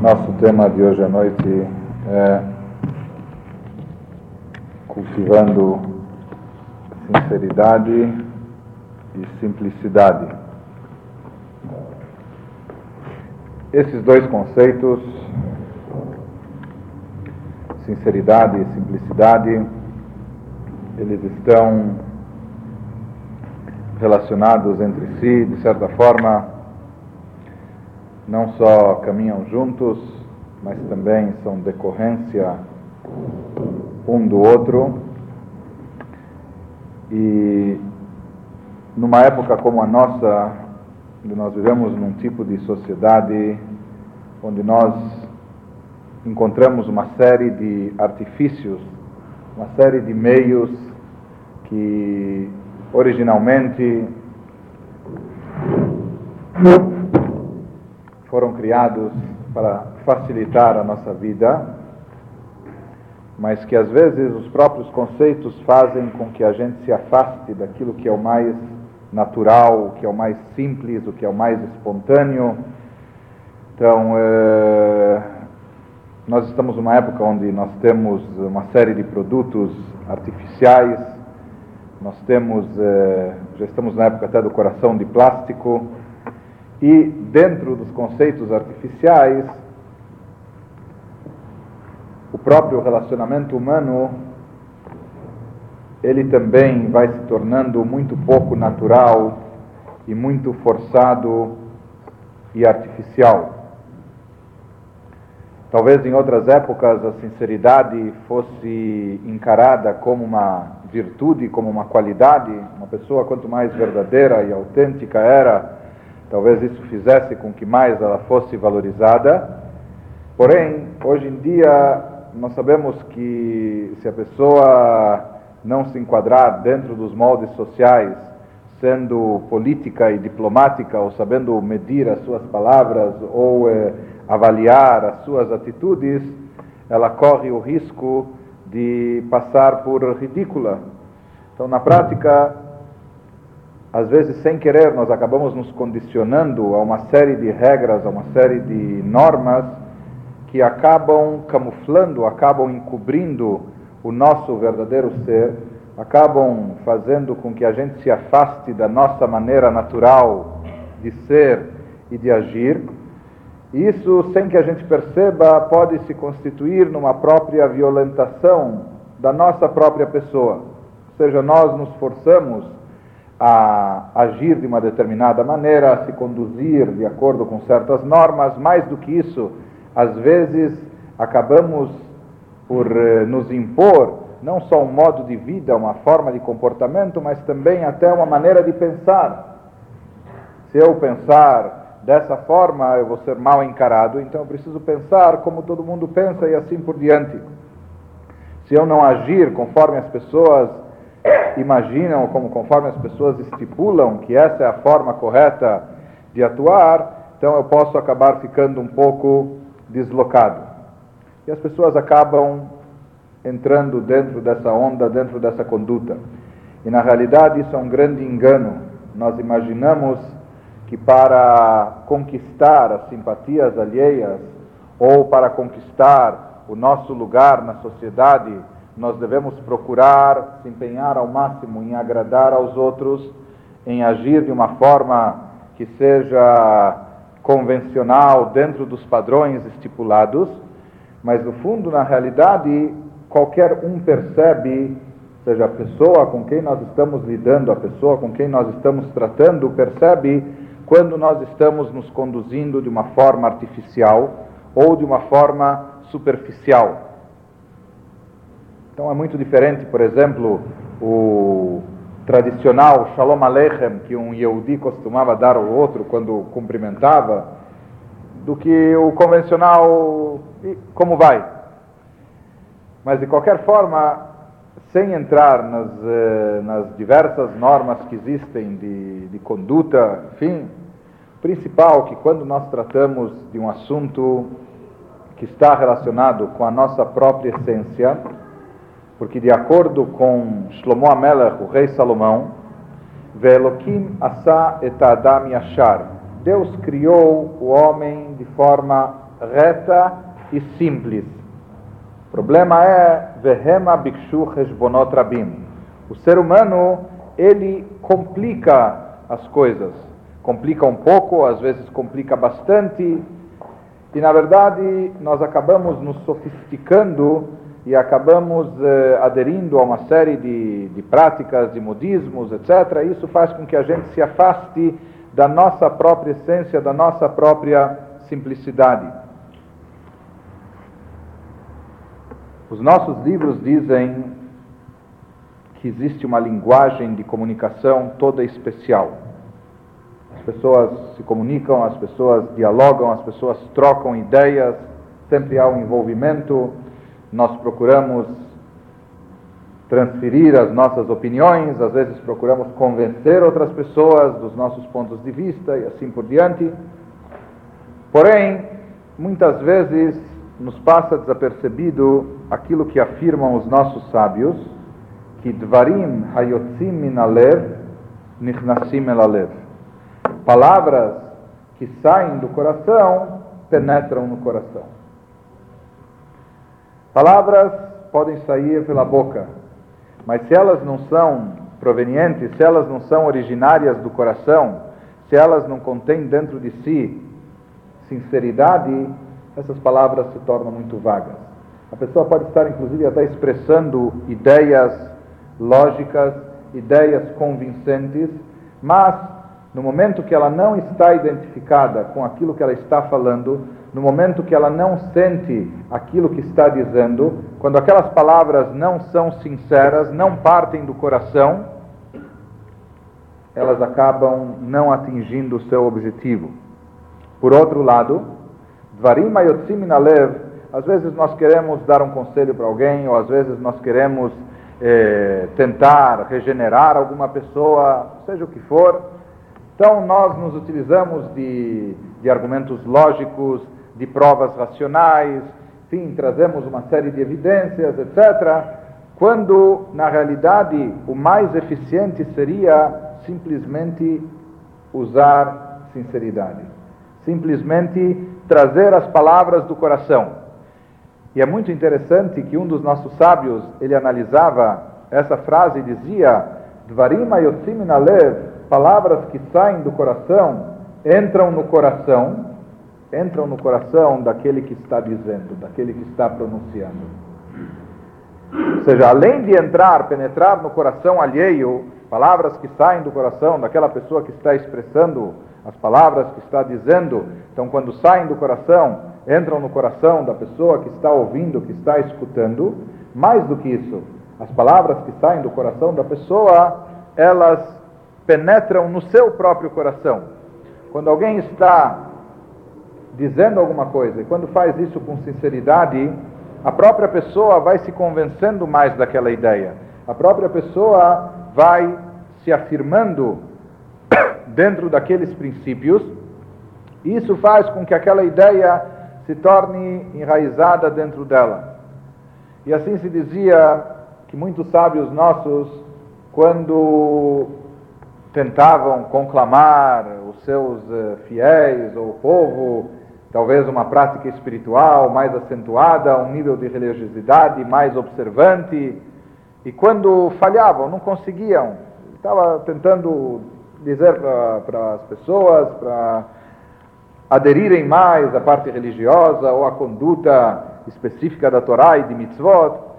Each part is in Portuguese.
Nosso tema de hoje à noite é cultivando sinceridade e simplicidade. Esses dois conceitos, sinceridade e simplicidade, eles estão relacionados entre si, de certa forma, não só caminham juntos, mas também são decorrência um do outro. E numa época como a nossa, onde nós vivemos num tipo de sociedade onde nós encontramos uma série de artifícios, uma série de meios que originalmente foram criados para facilitar a nossa vida, mas que às vezes os próprios conceitos fazem com que a gente se afaste daquilo que é o mais natural, o que é o mais simples, o que é o mais espontâneo. Então, é, nós estamos numa época onde nós temos uma série de produtos artificiais, nós temos, é, já estamos na época até do coração de plástico, e dentro dos conceitos artificiais, o próprio relacionamento humano ele também vai se tornando muito pouco natural e muito forçado e artificial. Talvez em outras épocas a sinceridade fosse encarada como uma virtude, como uma qualidade. Uma pessoa, quanto mais verdadeira e autêntica era, Talvez isso fizesse com que mais ela fosse valorizada. Porém, hoje em dia, nós sabemos que se a pessoa não se enquadrar dentro dos moldes sociais, sendo política e diplomática, ou sabendo medir as suas palavras, ou eh, avaliar as suas atitudes, ela corre o risco de passar por ridícula. Então, na prática, às vezes sem querer nós acabamos nos condicionando a uma série de regras, a uma série de normas que acabam camuflando, acabam encobrindo o nosso verdadeiro ser, acabam fazendo com que a gente se afaste da nossa maneira natural de ser e de agir. E isso, sem que a gente perceba, pode se constituir numa própria violentação da nossa própria pessoa. Ou seja, nós nos forçamos a agir de uma determinada maneira, a se conduzir de acordo com certas normas. Mais do que isso, às vezes acabamos por eh, nos impor não só um modo de vida, uma forma de comportamento, mas também até uma maneira de pensar. Se eu pensar dessa forma, eu vou ser mal encarado, então eu preciso pensar como todo mundo pensa e assim por diante. Se eu não agir conforme as pessoas imaginam, como conforme as pessoas estipulam que essa é a forma correta de atuar, então eu posso acabar ficando um pouco deslocado. E as pessoas acabam entrando dentro dessa onda, dentro dessa conduta. E na realidade isso é um grande engano. Nós imaginamos que para conquistar as simpatias alheias ou para conquistar o nosso lugar na sociedade, nós devemos procurar se empenhar ao máximo em agradar aos outros, em agir de uma forma que seja convencional dentro dos padrões estipulados, mas no fundo, na realidade, qualquer um percebe, seja a pessoa com quem nós estamos lidando, a pessoa com quem nós estamos tratando, percebe quando nós estamos nos conduzindo de uma forma artificial ou de uma forma superficial. Então é muito diferente, por exemplo, o tradicional Shalom Aleichem que um Yehudi costumava dar ao outro quando cumprimentava, do que o convencional como vai. Mas de qualquer forma, sem entrar nas, eh, nas diversas normas que existem de, de conduta, enfim, principal que quando nós tratamos de um assunto que está relacionado com a nossa própria essência, porque de acordo com Shlomo Amelech, o rei Salomão, Velokim asa et adam yashar. Deus criou o homem de forma reta e simples. O problema é Vehema Bikshu Heshbonot Rabim. O ser humano, ele complica as coisas. Complica um pouco, às vezes complica bastante. E na verdade, nós acabamos nos sofisticando e acabamos eh, aderindo a uma série de, de práticas, de modismos, etc. Isso faz com que a gente se afaste da nossa própria essência, da nossa própria simplicidade. Os nossos livros dizem que existe uma linguagem de comunicação toda especial. As pessoas se comunicam, as pessoas dialogam, as pessoas trocam ideias, sempre há um envolvimento. Nós procuramos transferir as nossas opiniões, às vezes procuramos convencer outras pessoas dos nossos pontos de vista e assim por diante. Porém, muitas vezes nos passa desapercebido aquilo que afirmam os nossos sábios, que dvarim hayotzim min alev nichnasim el alev. Palavras que saem do coração penetram no coração. Palavras podem sair pela boca, mas se elas não são provenientes, se elas não são originárias do coração, se elas não contêm dentro de si sinceridade, essas palavras se tornam muito vagas. A pessoa pode estar, inclusive, até expressando ideias lógicas, ideias convincentes, mas no momento que ela não está identificada com aquilo que ela está falando, no momento que ela não sente aquilo que está dizendo, quando aquelas palavras não são sinceras, não partem do coração, elas acabam não atingindo o seu objetivo. Por outro lado, Dvarim Ayotzim Nalev, às vezes nós queremos dar um conselho para alguém, ou às vezes nós queremos eh, tentar regenerar alguma pessoa, seja o que for. Então nós nos utilizamos de, de argumentos lógicos, de provas racionais, enfim, trazemos uma série de evidências, etc. Quando, na realidade, o mais eficiente seria simplesmente usar sinceridade. Simplesmente trazer as palavras do coração. E é muito interessante que um dos nossos sábios, ele analisava essa frase e dizia, Dvarim ayotzim nalev, palavras que saem do coração, entram no coração, entram no coração daquele que está dizendo, daquele que está pronunciando. Ou seja, além de entrar, penetrar no coração alheio, palavras que saem do coração daquela pessoa que está expressando as palavras que está dizendo, então quando saem do coração, entram no coração da pessoa que está ouvindo, que está escutando. Mais do que isso, as palavras que saem do coração da pessoa, elas penetram no seu próprio coração. Quando alguém está dizendo alguma coisa e quando faz isso com sinceridade, a própria pessoa vai se convencendo mais daquela ideia. A própria pessoa vai se afirmando dentro daqueles princípios, isso faz com que aquela ideia se torne enraizada dentro dela. E assim se dizia que muitos sábios nossos, quando tentavam conclamar os seus eh, fiéis ou o povo, talvez uma prática espiritual mais acentuada, um nível de religiosidade mais observante, e quando falhavam, não conseguiam, estava tentando dizer para as pessoas, para aderirem mais à parte religiosa ou à conduta específica da Torá e de mitzvot,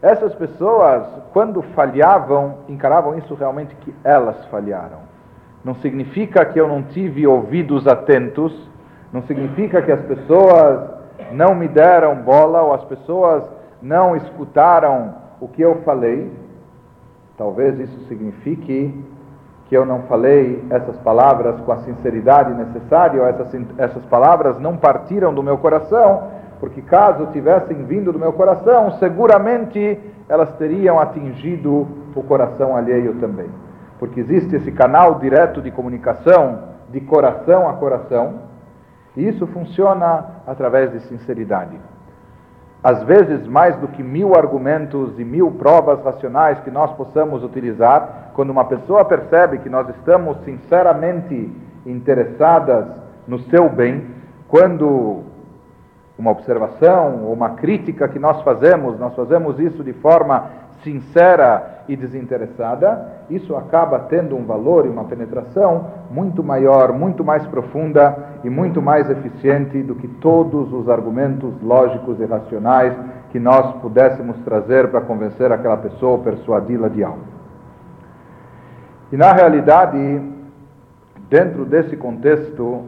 essas pessoas, quando falhavam, encaravam isso realmente que elas falharam. Não significa que eu não tive ouvidos atentos, não significa que as pessoas não me deram bola ou as pessoas não escutaram o que eu falei. Talvez isso signifique que eu não falei essas palavras com a sinceridade necessária, ou essas, essas palavras não partiram do meu coração, porque caso tivessem vindo do meu coração, seguramente elas teriam atingido o coração alheio também. Porque existe esse canal direto de comunicação, de coração a coração, e isso funciona através de sinceridade às vezes mais do que mil argumentos e mil provas racionais que nós possamos utilizar, quando uma pessoa percebe que nós estamos sinceramente interessadas no seu bem, quando uma observação uma crítica que nós fazemos, nós fazemos isso de forma sincera e desinteressada, isso acaba tendo um valor e uma penetração muito maior, muito mais profunda e muito mais eficiente do que todos os argumentos lógicos e racionais que nós pudéssemos trazer para convencer aquela pessoa ou persuadi-la de algo. E na realidade, dentro desse contexto,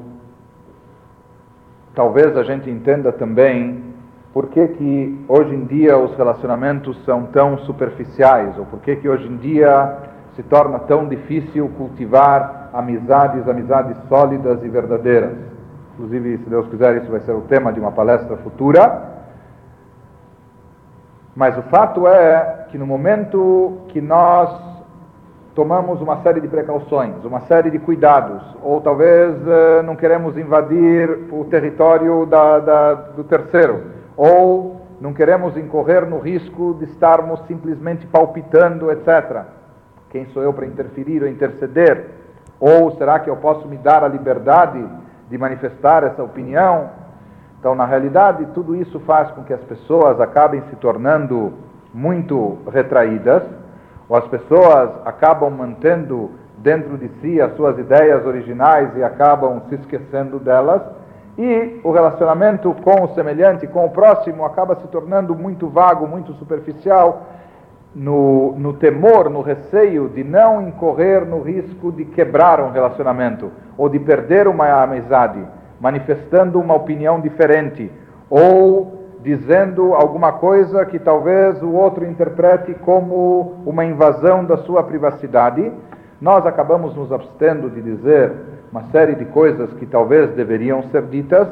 talvez a gente entenda também por que, que hoje em dia os relacionamentos são tão superficiais, ou por que, que hoje em dia se torna tão difícil cultivar amizades, amizades sólidas e verdadeiras. Inclusive, se Deus quiser, isso vai ser o tema de uma palestra futura. Mas o fato é que no momento que nós tomamos uma série de precauções, uma série de cuidados, ou talvez uh, não queremos invadir o território da, da, do terceiro, ou não queremos incorrer no risco de estarmos simplesmente palpitando, etc. Quem sou eu para interferir ou interceder? Ou será que eu posso me dar a liberdade de manifestar essa opinião? Então, na realidade, tudo isso faz com que as pessoas acabem se tornando muito retraídas ou as pessoas acabam mantendo dentro de si as suas ideias originais e acabam se esquecendo delas, e o relacionamento com o semelhante, com o próximo, acaba se tornando muito vago, muito superficial, no, no temor, no receio de não incorrer no risco de quebrar um relacionamento ou de perder uma amizade, manifestando uma opinião diferente ou dizendo alguma coisa que talvez o outro interprete como uma invasão da sua privacidade, nós acabamos nos abstendo de dizer uma série de coisas que talvez deveriam ser ditas,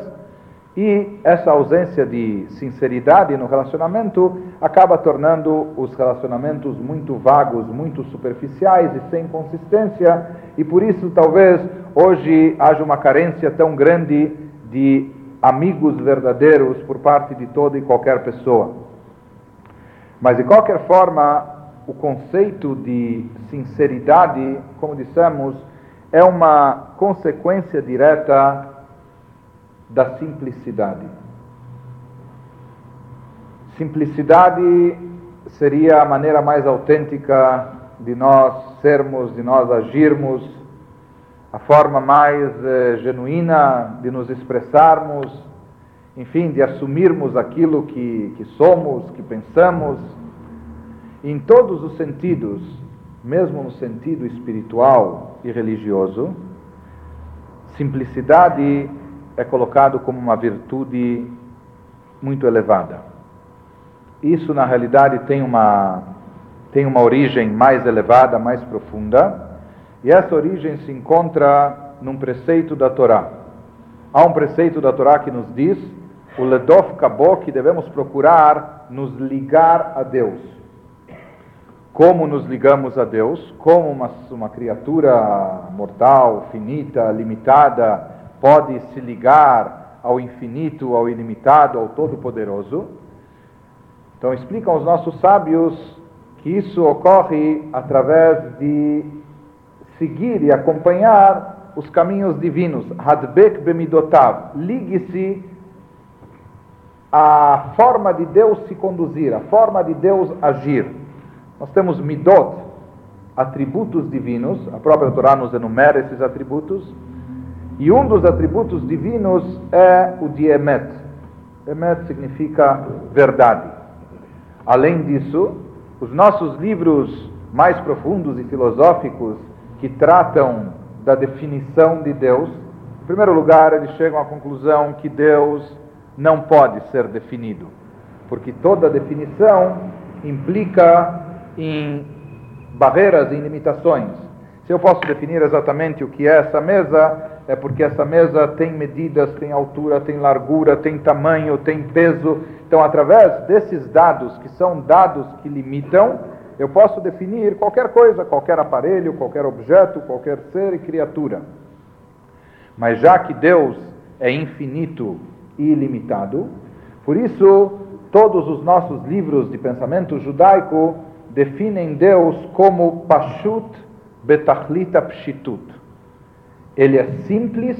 e essa ausência de sinceridade no relacionamento acaba tornando os relacionamentos muito vagos, muito superficiais e sem consistência, e por isso talvez hoje haja uma carência tão grande de amigos verdadeiros por parte de toda e qualquer pessoa. Mas de qualquer forma, o conceito de sinceridade, como dissemos, é uma consequência direta da simplicidade. Simplicidade seria a maneira mais autêntica de nós sermos, de nós agirmos, a forma mais eh, genuína de nos expressarmos, enfim, de assumirmos aquilo que, que somos, que pensamos, em todos os sentidos, mesmo no sentido espiritual e religioso, simplicidade é colocado como uma virtude muito elevada. Isso, na realidade, tem uma, tem uma origem mais elevada, mais profunda e essa origem se encontra num preceito da Torá. Há um preceito da Torá que nos diz o Ledof Kabo que devemos procurar nos ligar a Deus. Como nos ligamos a Deus? Como uma, uma criatura mortal, finita, limitada, pode se ligar ao infinito, ao ilimitado, ao Todo-Poderoso? Então explicam os nossos sábios que isso ocorre através de seguir e acompanhar os caminhos divinos. Hadbek bemidotav. Ligue-se à forma de Deus se conduzir, à forma de Deus agir. Nós temos midot, atributos divinos, a própria Torá nos enumera esses atributos, e um dos atributos divinos é o de Emet. Emet significa verdade. Além disso, os nossos livros mais profundos e filosóficos que tratam da definição de Deus, em primeiro lugar, eles chegam à conclusão que Deus não pode ser definido, porque toda definição implica em barreiras e limitações. Se eu posso definir exatamente o que é essa mesa, é porque essa mesa tem medidas, tem altura, tem largura, tem tamanho, tem peso. Então, através desses dados, que são dados que limitam, eu posso definir qualquer coisa, qualquer aparelho, qualquer objeto, qualquer ser e criatura. Mas já que Deus é infinito e ilimitado, por isso todos os nossos livros de pensamento judaico definem Deus como Pashut Betachlita Pshitut. Ele é simples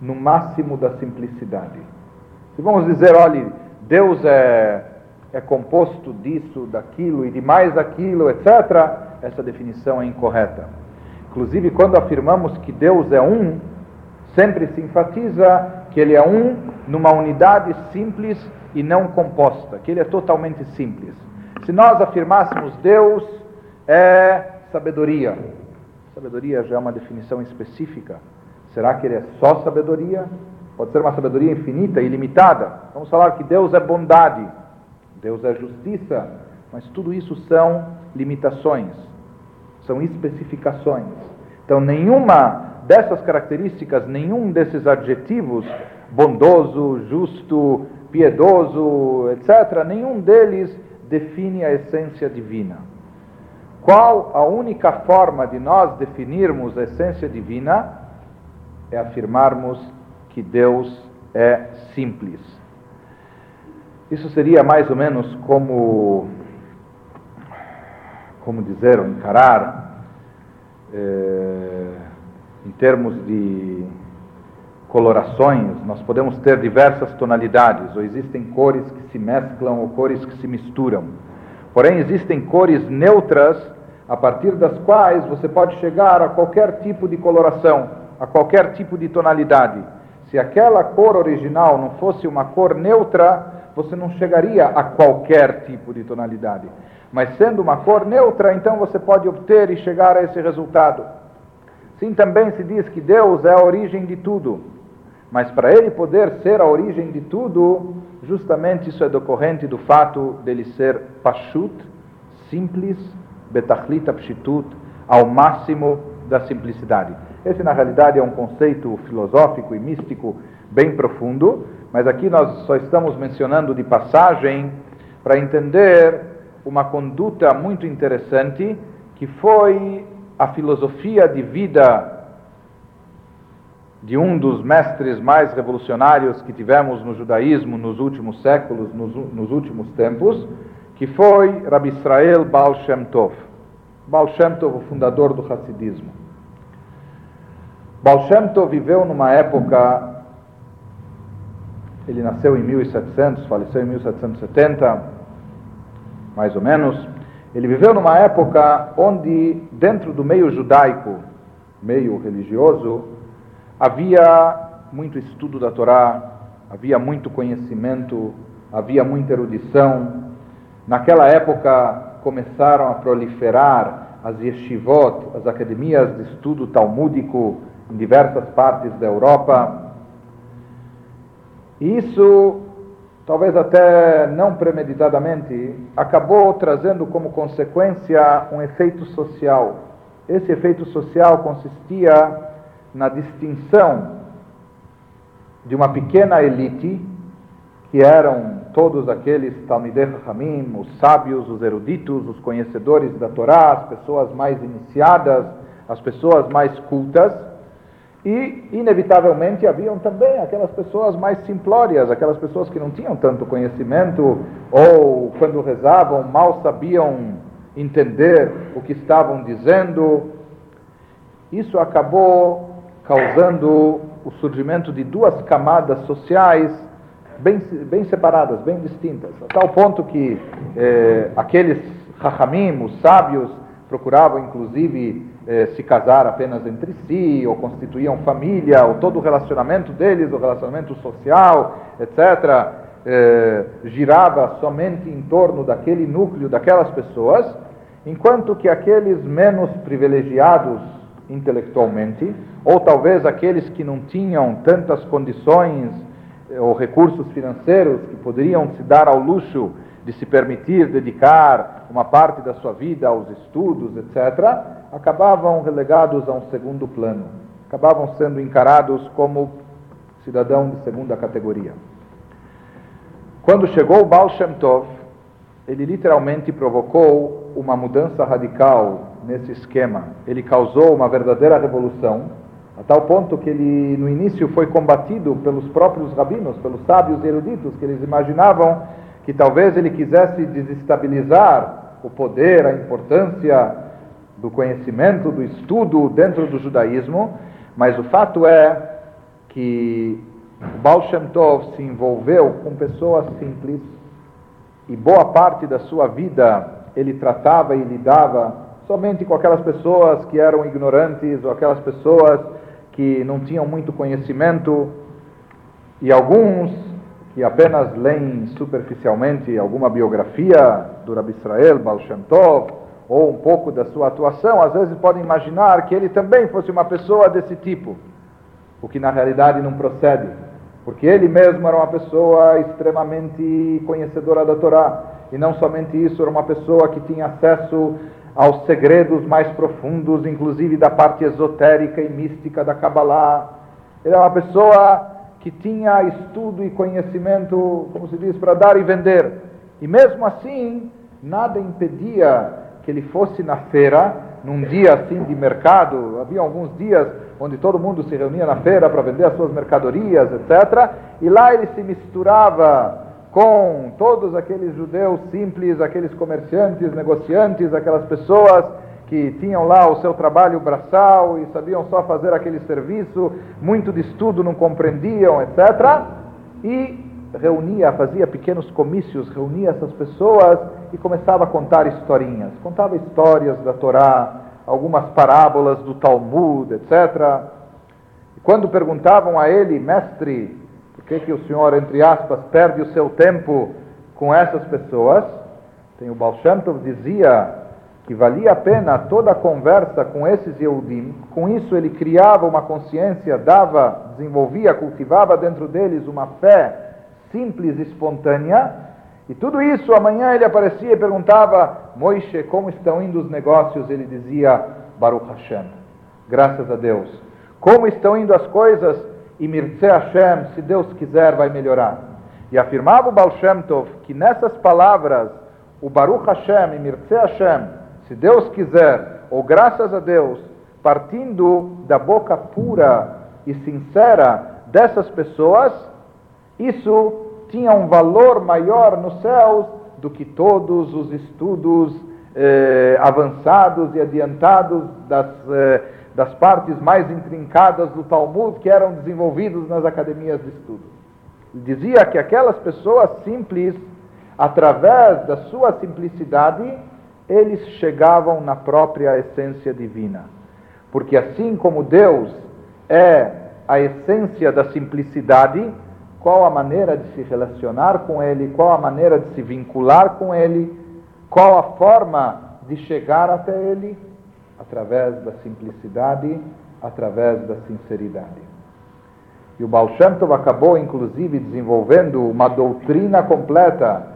no máximo da simplicidade. Se vamos dizer, olha, Deus é, é composto disso, daquilo e de mais aquilo, etc., essa definição é incorreta. Inclusive, quando afirmamos que Deus é um, sempre se enfatiza que ele é um numa unidade simples e não composta, que ele é totalmente simples. Se nós afirmássemos Deus é sabedoria, sabedoria já é uma definição específica. Será que ele é só sabedoria? Pode ser uma sabedoria infinita, ilimitada. Vamos falar que Deus é bondade, Deus é justiça, mas tudo isso são limitações, são especificações. Então, nenhuma dessas características, nenhum desses adjetivos, bondoso, justo, piedoso, etc., nenhum deles define a essência divina. Qual a única forma de nós definirmos a essência divina? É afirmarmos que Deus é simples. Isso seria mais ou menos como, como dizer encarar, é, em termos de colorações, nós podemos ter diversas tonalidades, ou existem cores que se mesclam ou cores que se misturam. Porém, existem cores neutras a partir das quais você pode chegar a qualquer tipo de coloração, a qualquer tipo de tonalidade. Se aquela cor original não fosse uma cor neutra, você não chegaria a qualquer tipo de tonalidade. Mas sendo uma cor neutra, então você pode obter e chegar a esse resultado. Sim, também se diz que Deus é a origem de tudo. Mas para ele poder ser a origem de tudo, justamente isso é decorrente do fato dele ser pashut, simples, betachlita pshitut, ao máximo da simplicidade. Esse, na realidade, é um conceito filosófico e místico bem profundo, mas aqui nós só estamos mencionando de passagem para entender uma conduta muito interessante que foi a filosofia de vida de um dos mestres mais revolucionários que tivemos no judaísmo nos últimos séculos, nos, nos últimos tempos, que foi Rabbi Israel Baal Shem Tov. Baal Shem Tov, o fundador do Hassidismo. Baal Shem Tov viveu numa época, ele nasceu em 1700, faleceu em 1770, mais ou menos. Ele viveu numa época onde, dentro do meio judaico, meio religioso, havia muito estudo da Torá, havia muito conhecimento, havia muita erudição. Naquela época começaram a proliferar as yeshivot, as academias de estudo talmúdico em diversas partes da Europa. Isso, talvez até não premeditadamente, acabou trazendo como consequência um efeito social. Esse efeito social consistia na distinção de uma pequena elite, que eram todos aqueles Talmidei Hamim, os sábios, os eruditos, os conhecedores da Torá, as pessoas mais iniciadas, as pessoas mais cultas, e, inevitavelmente, haviam também aquelas pessoas mais simplórias, aquelas pessoas que não tinham tanto conhecimento ou, quando rezavam, mal sabiam entender o que estavam dizendo. Isso acabou causando o surgimento de duas camadas sociais bem, bem separadas, bem distintas, a tal ponto que eh, aqueles hachamim, os sábios, procuravam inclusive eh, se casar apenas entre si, ou constituíam família, ou todo o relacionamento deles, o relacionamento social, etc., eh, girava somente em torno daquele núcleo, daquelas pessoas, enquanto que aqueles menos privilegiados intelectualmente, ou talvez aqueles que não tinham tantas condições eh, ou recursos financeiros que poderiam se dar ao luxo de se permitir dedicar uma parte da sua vida aos estudos, etc., acabavam relegados a um segundo plano, acabavam sendo encarados como cidadão de segunda categoria. Quando chegou Baal Shem Tov, ele literalmente provocou uma mudança radical nesse esquema. Ele causou uma verdadeira revolução, a tal ponto que ele, no início, foi combatido pelos próprios rabinos, pelos sábios eruditos, que eles imaginavam que talvez ele quisesse desestabilizar o poder, a importância do conhecimento, do estudo dentro do judaísmo, mas o fato é que Baal Shem Tov se envolveu com pessoas simples e boa parte da sua vida ele tratava e lidava somente com aquelas pessoas que eram ignorantes ou aquelas pessoas que não tinham muito conhecimento. E alguns que apenas leem superficialmente alguma biografia do Rabi Israel, Baal Shem Tov, ou um pouco da sua atuação, às vezes podem imaginar que ele também fosse uma pessoa desse tipo, o que na realidade não procede, porque ele mesmo era uma pessoa extremamente conhecedora da Torá, e não somente isso, era uma pessoa que tinha acesso aos segredos mais profundos, inclusive da parte esotérica e mística da Kabbalah. Ele era uma pessoa que tinha estudo e conhecimento, como se diz, para dar e vender. E mesmo assim, nada impedia que ele fosse na feira, num dia assim de mercado, havia alguns dias onde todo mundo se reunia na feira para vender as suas mercadorias, etc. E lá ele se misturava com todos aqueles judeus simples, aqueles comerciantes, negociantes, aquelas pessoas que tinham lá o seu trabalho braçal e sabiam só fazer aquele serviço, muito de estudo não compreendiam, etc. E reunia, fazia pequenos comícios, reunia essas pessoas e começava a contar historinhas. Contava histórias da Torá, algumas parábolas do Talmud, etc. E quando perguntavam a ele, mestre, por que, que o senhor, entre aspas, perde o seu tempo com essas pessoas? Tem o Baal dizia que valia a pena toda a conversa com esses Yehudim, com isso ele criava uma consciência, dava, desenvolvia, cultivava dentro deles uma fé simples e espontânea, e tudo isso, amanhã ele aparecia e perguntava, Moishe, como estão indo os negócios? Ele dizia, Baruch Hashem, graças a Deus. Como estão indo as coisas? E Mirce Hashem, se Deus quiser, vai melhorar. E afirmava o Baal Shem Tov que nessas palavras, o Baruch Hashem e Mirce Hashem, se Deus quiser, ou graças a Deus, partindo da boca pura e sincera dessas pessoas, isso tinha um valor maior nos céus do que todos os estudos eh, avançados e adiantados das, eh, das partes mais intrincadas do Talmud que eram desenvolvidos nas academias de estudo. Dizia que aquelas pessoas simples, através da sua simplicidade, eles chegavam na própria essência divina. Porque assim como Deus é a essência da simplicidade, qual a maneira de se relacionar com Ele, qual a maneira de se vincular com Ele, qual a forma de chegar até Ele, através da simplicidade, através da sinceridade. E o Baal Shem Tov acabou, inclusive, desenvolvendo uma doutrina completa,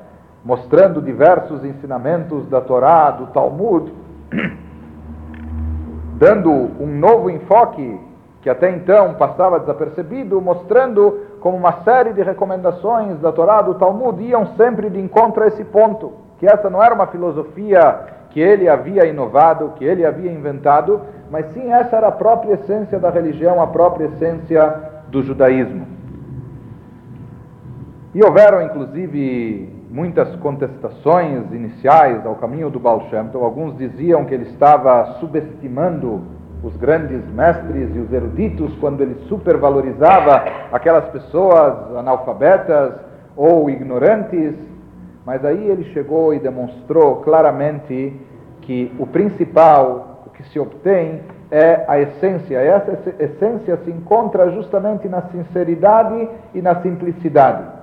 mostrando diversos ensinamentos da Torá, do Talmud, dando um novo enfoque que até então passava desapercebido, mostrando como uma série de recomendações da Torá, do Talmud, iam sempre de encontro a esse ponto, que essa não era uma filosofia que ele havia inovado, que ele havia inventado, mas sim essa era a própria essência da religião, a própria essência do judaísmo. E houveram, inclusive, muitas contestações iniciais ao caminho do Baal Shem Tov. Alguns diziam que ele estava subestimando os grandes mestres e os eruditos quando ele supervalorizava aquelas pessoas analfabetas ou ignorantes, mas aí ele chegou e demonstrou claramente que o principal, o que se obtém, é a essência. E essa essência se encontra justamente na sinceridade e na simplicidade.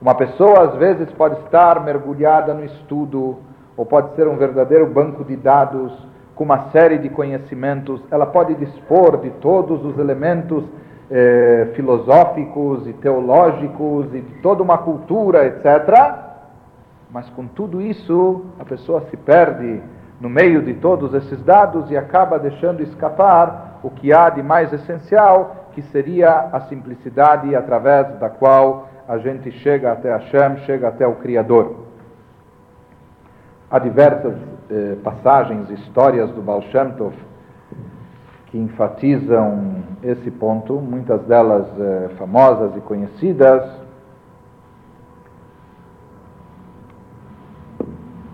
Uma pessoa às vezes pode estar mergulhada no estudo, ou pode ser um verdadeiro banco de dados com uma série de conhecimentos, ela pode dispor de todos os elementos eh, filosóficos e teológicos e de toda uma cultura, etc. Mas com tudo isso, a pessoa se perde no meio de todos esses dados e acaba deixando escapar o que há de mais essencial, que seria a simplicidade através da qual a gente chega até Hashem, chega até o Criador. Há diversas eh, passagens, histórias do Baal Shem Tov que enfatizam esse ponto, muitas delas eh, famosas e conhecidas,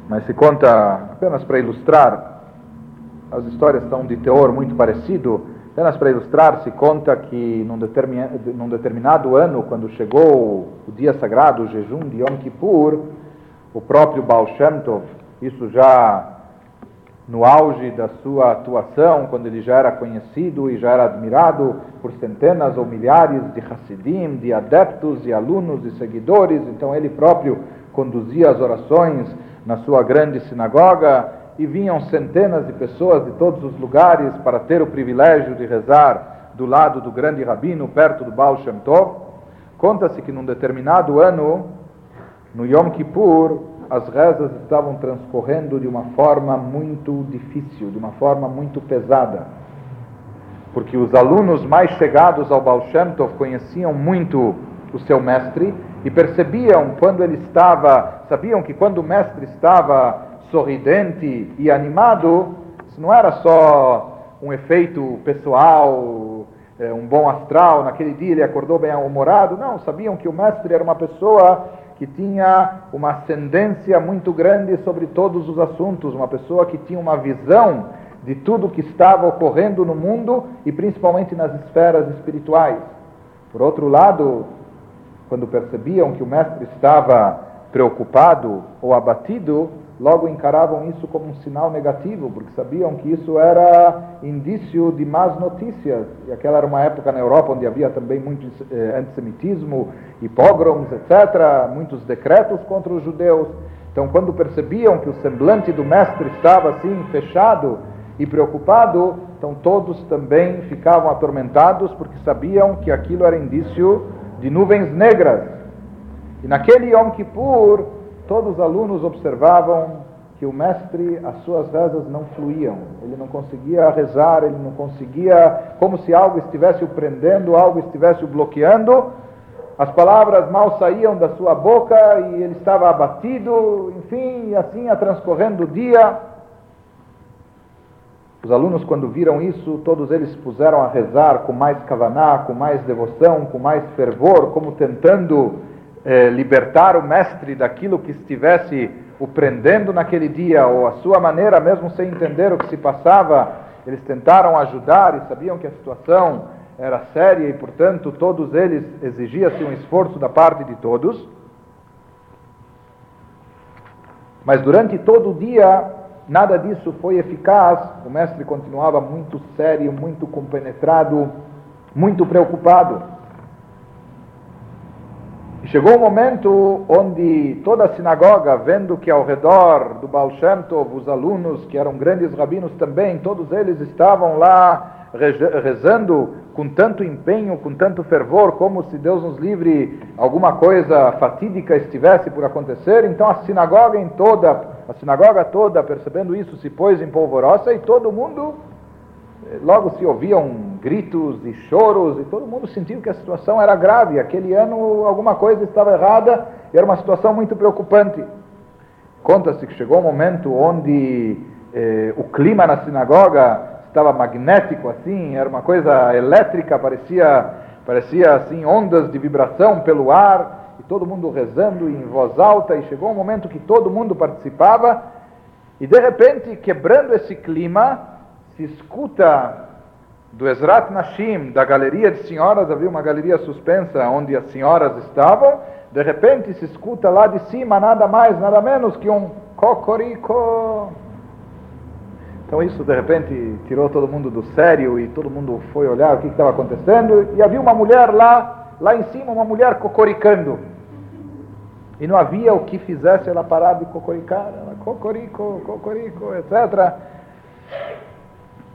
mas se conta apenas para ilustrar, as histórias são de teor muito parecido, Apenas para ilustrar, se conta que num determinado, num determinado ano, quando chegou o dia sagrado, o jejum de Yom Kippur, o próprio Baal Shem Tov, isso já no auge da sua atuação, quando ele já era conhecido e já era admirado por centenas ou milhares de Hassidim, de adeptos e alunos e seguidores, então ele próprio conduzia as orações na sua grande sinagoga e vinham centenas de pessoas de todos os lugares para ter o privilégio de rezar do lado do grande rabino, perto do Baal Shem Tov. Conta-se que num determinado ano, no Yom Kippur, as rezas estavam transcorrendo de uma forma muito difícil, de uma forma muito pesada. Porque os alunos mais chegados ao Baal Shem Tov conheciam muito o seu mestre e percebiam quando ele estava, sabiam que quando o mestre estava sorridente e animado, isso não era só um efeito pessoal, é, um bom astral, naquele dia ele acordou bem humorado, não, sabiam que o mestre era uma pessoa que tinha uma ascendência muito grande sobre todos os assuntos, uma pessoa que tinha uma visão de tudo que estava ocorrendo no mundo e principalmente nas esferas espirituais. Por outro lado, quando percebiam que o mestre estava preocupado ou abatido, logo encaravam isso como um sinal negativo, porque sabiam que isso era indício de más notícias. E aquela era uma época na Europa onde havia também muito eh, antissemitismo e etc., muitos decretos contra os judeus. Então, quando percebiam que o semblante do mestre estava assim fechado e preocupado, então todos também ficavam atormentados porque sabiam que aquilo era indício de nuvens negras. E naquele Yom Kippur, todos os alunos observavam que o mestre, as suas rezas não fluíam, ele não conseguia rezar, ele não conseguia, como se algo estivesse o prendendo, algo estivesse o bloqueando, as palavras mal saíam da sua boca e ele estava abatido, enfim, e assim a transcorrendo o dia. Os alunos, quando viram isso, todos eles puseram a rezar com mais kavaná, com mais devoção, com mais fervor, como tentando eh, libertar o mestre daquilo que estivesse o prendendo naquele dia, ou a sua maneira, mesmo sem entender o que se passava, eles tentaram ajudar e sabiam que a situação era séria e, portanto, todos eles exigia-se um esforço da parte de todos. Mas durante todo o dia, nada disso foi eficaz. O mestre continuava muito sério, muito compenetrado, muito preocupado. E chegou um momento onde toda a sinagoga, vendo que ao redor do Baal Shem Tov, os alunos, que eram grandes rabinos também, todos eles estavam lá rezando com tanto empenho, com tanto fervor, como se Deus nos livre alguma coisa fatídica estivesse por acontecer. Então a sinagoga em toda, a sinagoga toda, percebendo isso, se pôs em polvorosa e todo mundo logo se ouviam gritos e choros e todo mundo sentiu que a situação era grave. Aquele ano alguma coisa estava errada e era uma situação muito preocupante. Conta-se que chegou um momento onde eh, o clima na sinagoga estava magnético assim, era uma coisa elétrica, parecia parecia assim ondas de vibração pelo ar e todo mundo rezando em voz alta e chegou um momento que todo mundo participava e de repente quebrando esse clima se escuta do Ezrat Nashim, da galeria de senhoras, havia uma galeria suspensa onde as senhoras estavam, de repente se escuta lá de cima nada mais, nada menos que um cocorico. Então isso de repente tirou todo mundo do sério e todo mundo foi olhar o que estava acontecendo e havia uma mulher lá, lá em cima, uma mulher cocoricando. E não havia o que fizesse ela parar de cocoricar, ela cocorico, cocorico, etc.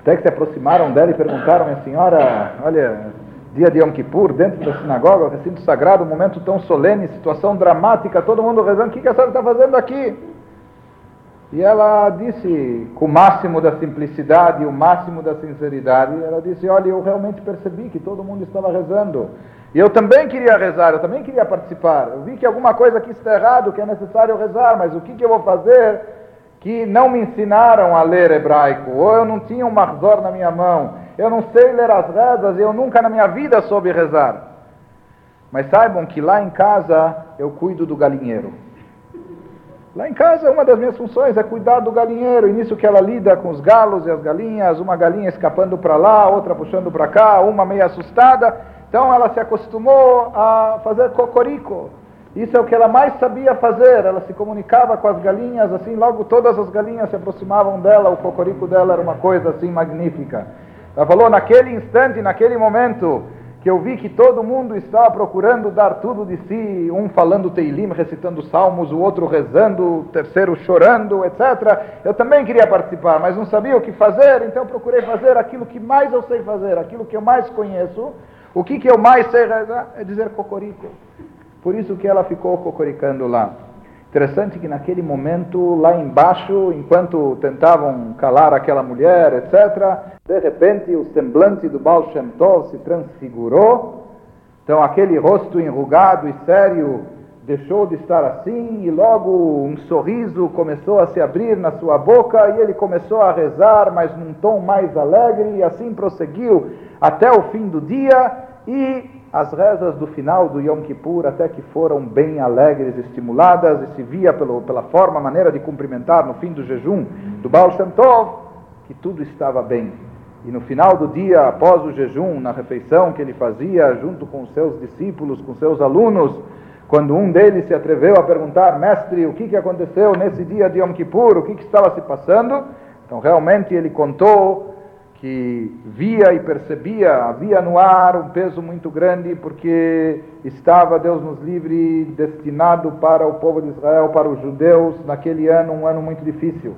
Até que se aproximaram dela e perguntaram, minha senhora, olha, dia de Yom Kippur, dentro da sinagoga, recinto sagrado, um momento tão solene, situação dramática, todo mundo rezando, o que, que a senhora está fazendo aqui? E ela disse, com o máximo da simplicidade o máximo da sinceridade, ela disse, olha, eu realmente percebi que todo mundo estava rezando. E eu também queria rezar, eu também queria participar. Eu vi que alguma coisa aqui está errado, que é necessário rezar, mas o que, que eu vou fazer que não me ensinaram a ler hebraico, ou eu não tinha um marzor na minha mão, eu não sei ler as rezas, eu nunca na minha vida soube rezar. Mas saibam que lá em casa eu cuido do galinheiro. Lá em casa, uma das minhas funções é cuidar do galinheiro, e nisso que ela lida com os galos e as galinhas, uma galinha escapando para lá, outra puxando para cá, uma meio assustada. Então ela se acostumou a fazer cocorico. Isso é o que ela mais sabia fazer. Ela se comunicava com as galinhas, assim, logo todas as galinhas se aproximavam dela, o cocorico dela era uma coisa assim magnífica. Ela falou: naquele instante, naquele momento, que eu vi que todo mundo estava procurando dar tudo de si, um falando Teilim, recitando salmos, o outro rezando, o terceiro chorando, etc. Eu também queria participar, mas não sabia o que fazer, então procurei fazer aquilo que mais eu sei fazer, aquilo que eu mais conheço. O que, que eu mais sei rezar é dizer cocorico. Por isso que ela ficou cocoricando lá. Interessante que naquele momento, lá embaixo, enquanto tentavam calar aquela mulher, etc., de repente o semblante do Baal Shem Tov se transfigurou. Então aquele rosto enrugado e sério deixou de estar assim e logo um sorriso começou a se abrir na sua boca e ele começou a rezar, mas num tom mais alegre e assim prosseguiu até o fim do dia e as rezas do final do Yom Kippur até que foram bem alegres, estimuladas, e se via pelo, pela forma, maneira de cumprimentar no fim do jejum do Baal Shem Tov, que tudo estava bem. E no final do dia, após o jejum, na refeição que ele fazia junto com seus discípulos, com seus alunos, quando um deles se atreveu a perguntar, mestre, o que, que aconteceu nesse dia de Yom Kippur, o que, que estava se passando? Então realmente ele contou que via e percebia, havia no ar um peso muito grande, porque estava, Deus nos livre, destinado para o povo de Israel, para os judeus, naquele ano, um ano muito difícil.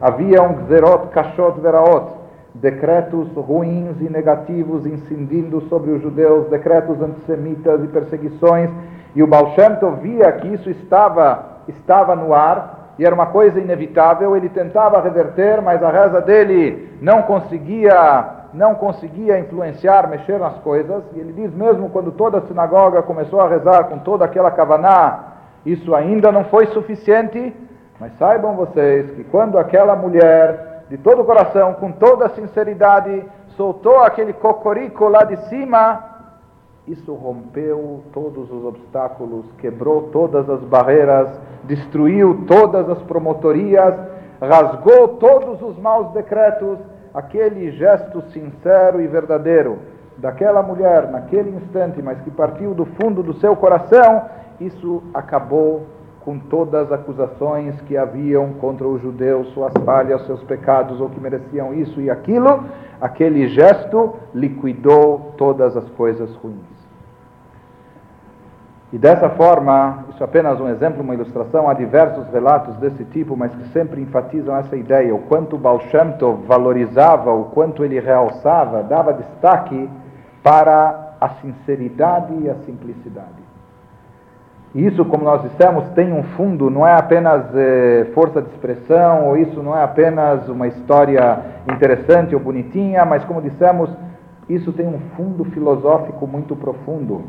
Havia um Gzerot Kashot Veraot, decretos ruins e negativos incidindo sobre os judeus, decretos antissemitas e perseguições, e o Baal Shem Tov via que isso estava, estava no ar, e era uma coisa inevitável, ele tentava reverter, mas a reza dele não conseguia, não conseguia influenciar, mexer nas coisas. E ele diz mesmo quando toda a sinagoga começou a rezar com toda aquela kavaná, isso ainda não foi suficiente, mas saibam vocês que quando aquela mulher, de todo o coração, com toda a sinceridade, soltou aquele cocorico lá de cima, isso rompeu todos os obstáculos, quebrou todas as barreiras, destruiu todas as promotorias, rasgou todos os maus decretos. Aquele gesto sincero e verdadeiro daquela mulher naquele instante, mas que partiu do fundo do seu coração, isso acabou com todas as acusações que haviam contra os judeus, suas falhas, seus pecados, ou que mereciam isso e aquilo. Aquele gesto liquidou todas as coisas ruins. E dessa forma, isso é apenas um exemplo, uma ilustração, há diversos relatos desse tipo, mas que sempre enfatizam essa ideia, o quanto Baal Shem Tov valorizava, o quanto ele realçava, dava destaque para a sinceridade e a simplicidade. E isso, como nós dissemos, tem um fundo, não é apenas eh, força de expressão, ou isso não é apenas uma história interessante ou bonitinha, mas como dissemos, isso tem um fundo filosófico muito profundo.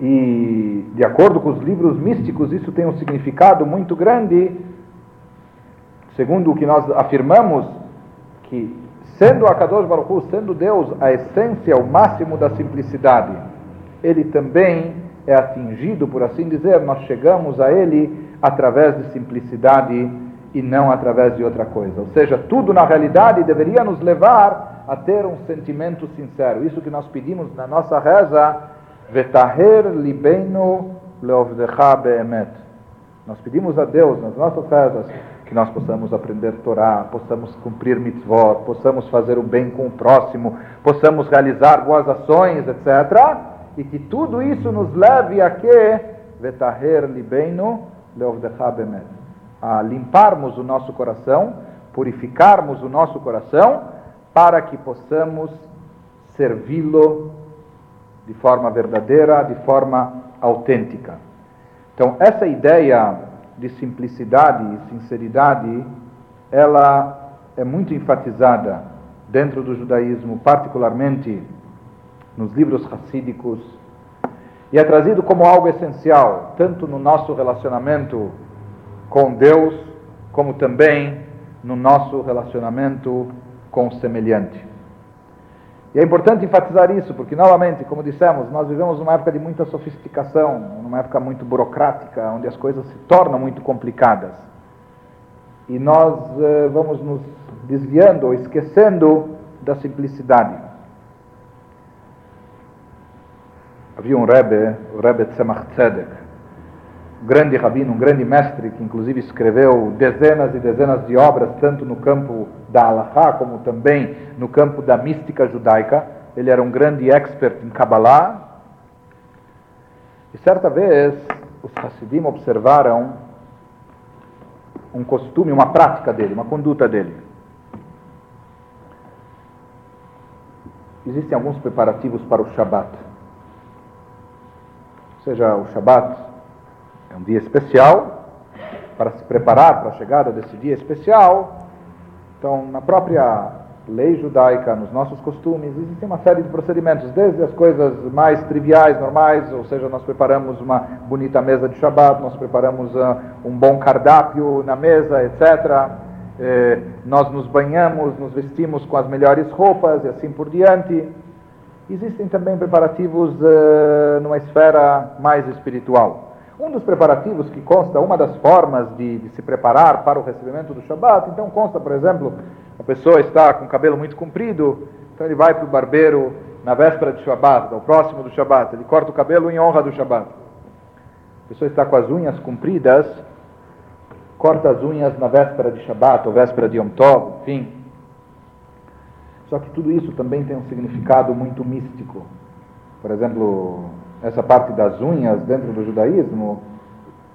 E, de acordo com os livros místicos, isso tem um significado muito grande, segundo o que nós afirmamos, que sendo Akadosh Baruch Hu, sendo Deus a essência, o máximo da simplicidade, ele também é atingido, por assim dizer, nós chegamos a ele através de simplicidade e não através de outra coisa. Ou seja, tudo na realidade deveria nos levar a ter um sentimento sincero. Isso que nós pedimos na nossa reza Vetaher libeinu leovdecha beemet. Nós pedimos a Deus nas nossas rezas que nós possamos aprender Torá, possamos cumprir mitzvot, possamos fazer o bem com o próximo, possamos realizar boas ações, etc. E que tudo isso nos leve a que Vetaher libeinu leovdecha beemet. A limparmos o nosso coração, purificarmos o nosso coração, para que possamos servi-lo de forma verdadeira, de forma autêntica. Então, essa ideia de simplicidade e sinceridade, ela é muito enfatizada dentro do judaísmo, particularmente nos livros racídicos, e é trazido como algo essencial, tanto no nosso relacionamento com Deus, como também no nosso relacionamento com o semelhante. E é importante enfatizar isso, porque, novamente, como dissemos, nós vivemos numa época de muita sofisticação, numa época muito burocrática, onde as coisas se tornam muito complicadas. E nós eh, vamos nos desviando ou esquecendo da simplicidade. Havia um Rebbe, o Rebbe Tzemach Tzedek, grande rabino, um grande mestre, que inclusive escreveu dezenas e dezenas de obras, tanto no campo da Halachá, como também no campo da mística judaica. Ele era um grande expert em Kabbalah. E certa vez, os Hasidim observaram um costume, uma prática dele, uma conduta dele. Existem alguns preparativos para o Shabat. Ou seja, o Shabat é um dia especial para se preparar para a chegada desse dia especial. Então, na própria lei judaica, nos nossos costumes, existem uma série de procedimentos, desde as coisas mais triviais, normais, ou seja, nós preparamos uma bonita mesa de Shabbat, nós preparamos uh, um bom cardápio na mesa, etc. Eh, nós nos banhamos, nos vestimos com as melhores roupas e assim por diante. Existem também preparativos uh, numa esfera mais espiritual. Um dos preparativos que consta, uma das formas de, de se preparar para o recebimento do Shabat, então consta, por exemplo, a pessoa está com o cabelo muito comprido, então ele vai para o barbeiro na véspera de Shabat, ao próximo do Shabat, ele corta o cabelo em honra do Shabat. A pessoa está com as unhas compridas, corta as unhas na véspera de Shabat ou véspera de Yom Tov, enfim. Só que tudo isso também tem um significado muito místico. Por exemplo, essa parte das unhas dentro do judaísmo,